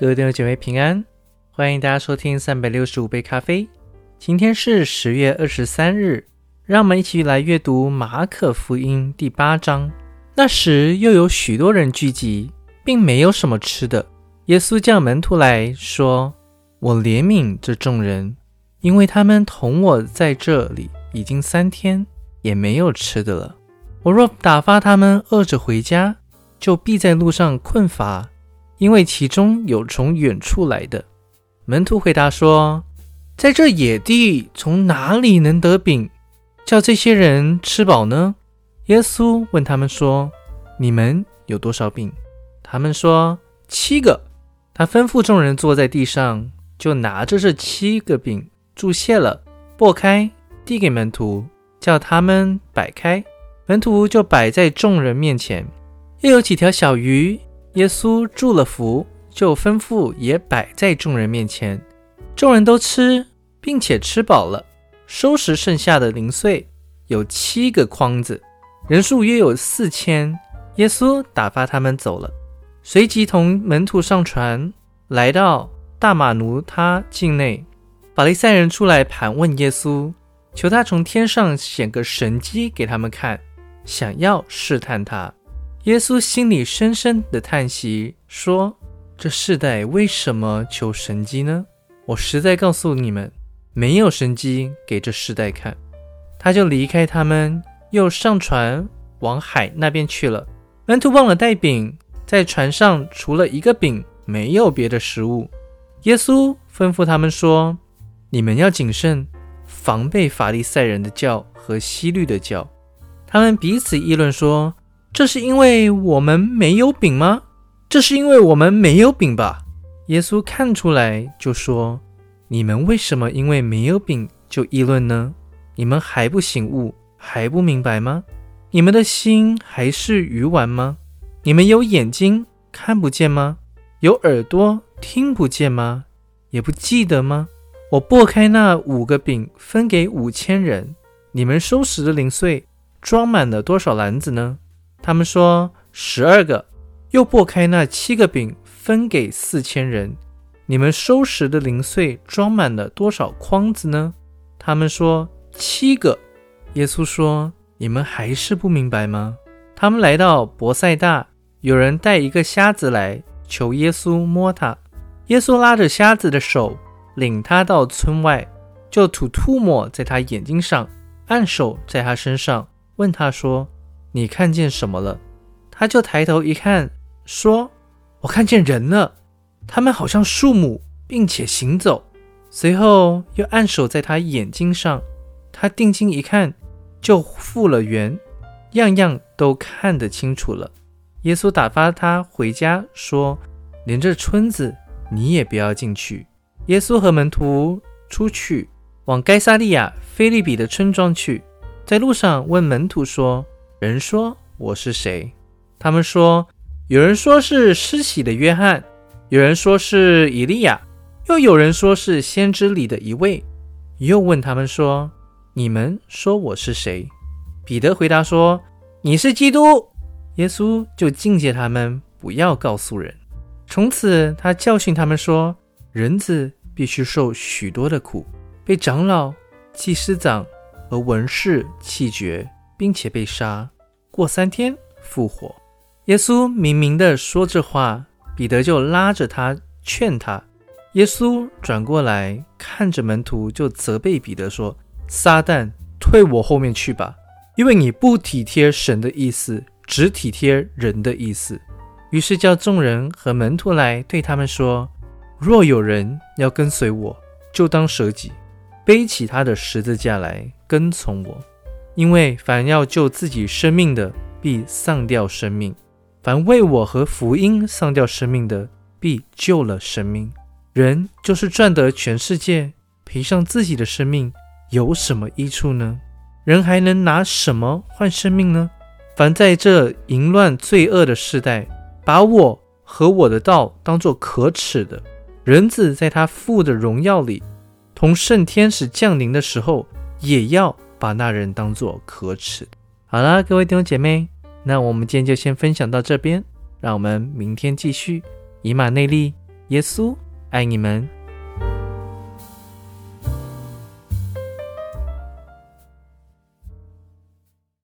各位弟兄姐妹平安，欢迎大家收听三百六十五杯咖啡。今天是十月二十三日，让我们一起来阅读马可福音第八章。那时又有许多人聚集，并没有什么吃的。耶稣叫门徒来说：“我怜悯这众人，因为他们同我在这里已经三天，也没有吃的了。我若打发他们饿着回家，就必在路上困乏，因为其中有从远处来的。”门徒回答说。在这野地，从哪里能得饼，叫这些人吃饱呢？耶稣问他们说：“你们有多少饼？”他们说：“七个。”他吩咐众人坐在地上，就拿着这七个饼，注谢了，擘开，递给门徒，叫他们摆开。门徒就摆在众人面前。又有几条小鱼，耶稣祝了福，就吩咐也摆在众人面前。众人都吃。并且吃饱了，收拾剩下的零碎，有七个筐子，人数约有四千。耶稣打发他们走了，随即同门徒上船，来到大马奴他境内。法利赛人出来盘问耶稣，求他从天上显个神迹给他们看，想要试探他。耶稣心里深深的叹息，说：“这世代为什么求神迹呢？我实在告诉你们。”没有神机给这世代看，他就离开他们，又上船往海那边去了。门徒忘了带饼，在船上除了一个饼，没有别的食物。耶稣吩咐他们说：“你们要谨慎，防备法利赛人的教和西律的教。”他们彼此议论说：“这是因为我们没有饼吗？这是因为我们没有饼吧？”耶稣看出来，就说。你们为什么因为没有饼就议论呢？你们还不醒悟，还不明白吗？你们的心还是鱼丸吗？你们有眼睛看不见吗？有耳朵听不见吗？也不记得吗？我拨开那五个饼分给五千人，你们收拾的零碎装满了多少篮子呢？他们说十二个。又拨开那七个饼分给四千人。你们收拾的零碎装满了多少筐子呢？他们说七个。耶稣说：“你们还是不明白吗？”他们来到博塞大，有人带一个瞎子来求耶稣摸他。耶稣拉着瞎子的手，领他到村外，就吐吐沫在他眼睛上，按手在他身上，问他说：“你看见什么了？”他就抬头一看，说：“我看见人了。”他们好像树木，并且行走。随后又按手在他眼睛上，他定睛一看，就复了原，样样都看得清楚了。耶稣打发他回家，说：“连这村子你也不要进去。”耶稣和门徒出去，往该撒利亚菲利比的村庄去，在路上问门徒说：“人说我是谁？”他们说：“有人说是施洗的约翰。”有人说是以利亚，又有人说是先知里的一位。又问他们说：“你们说我是谁？”彼得回答说：“你是基督。”耶稣就境界他们，不要告诉人。从此，他教训他们说：“人子必须受许多的苦，被长老、祭司长和文士弃绝，并且被杀，过三天复活。”耶稣明明的说这话。彼得就拉着他劝他，耶稣转过来看着门徒，就责备彼得说：“撒旦，退我后面去吧，因为你不体贴神的意思，只体贴人的意思。”于是叫众人和门徒来，对他们说：“若有人要跟随我，就当舍己，背起他的十字架来跟从我。因为凡要救自己生命的，必丧掉生命。”凡为我和福音丧掉生命的，必救了生命。人就是赚得全世界，赔上自己的生命，有什么益处呢？人还能拿什么换生命呢？凡在这淫乱罪恶的时代，把我和我的道当作可耻的，人子在他父的荣耀里，同圣天使降临的时候，也要把那人当作可耻。好啦，各位弟兄姐妹。那我们今天就先分享到这边，让我们明天继续以马内利。耶稣爱你们。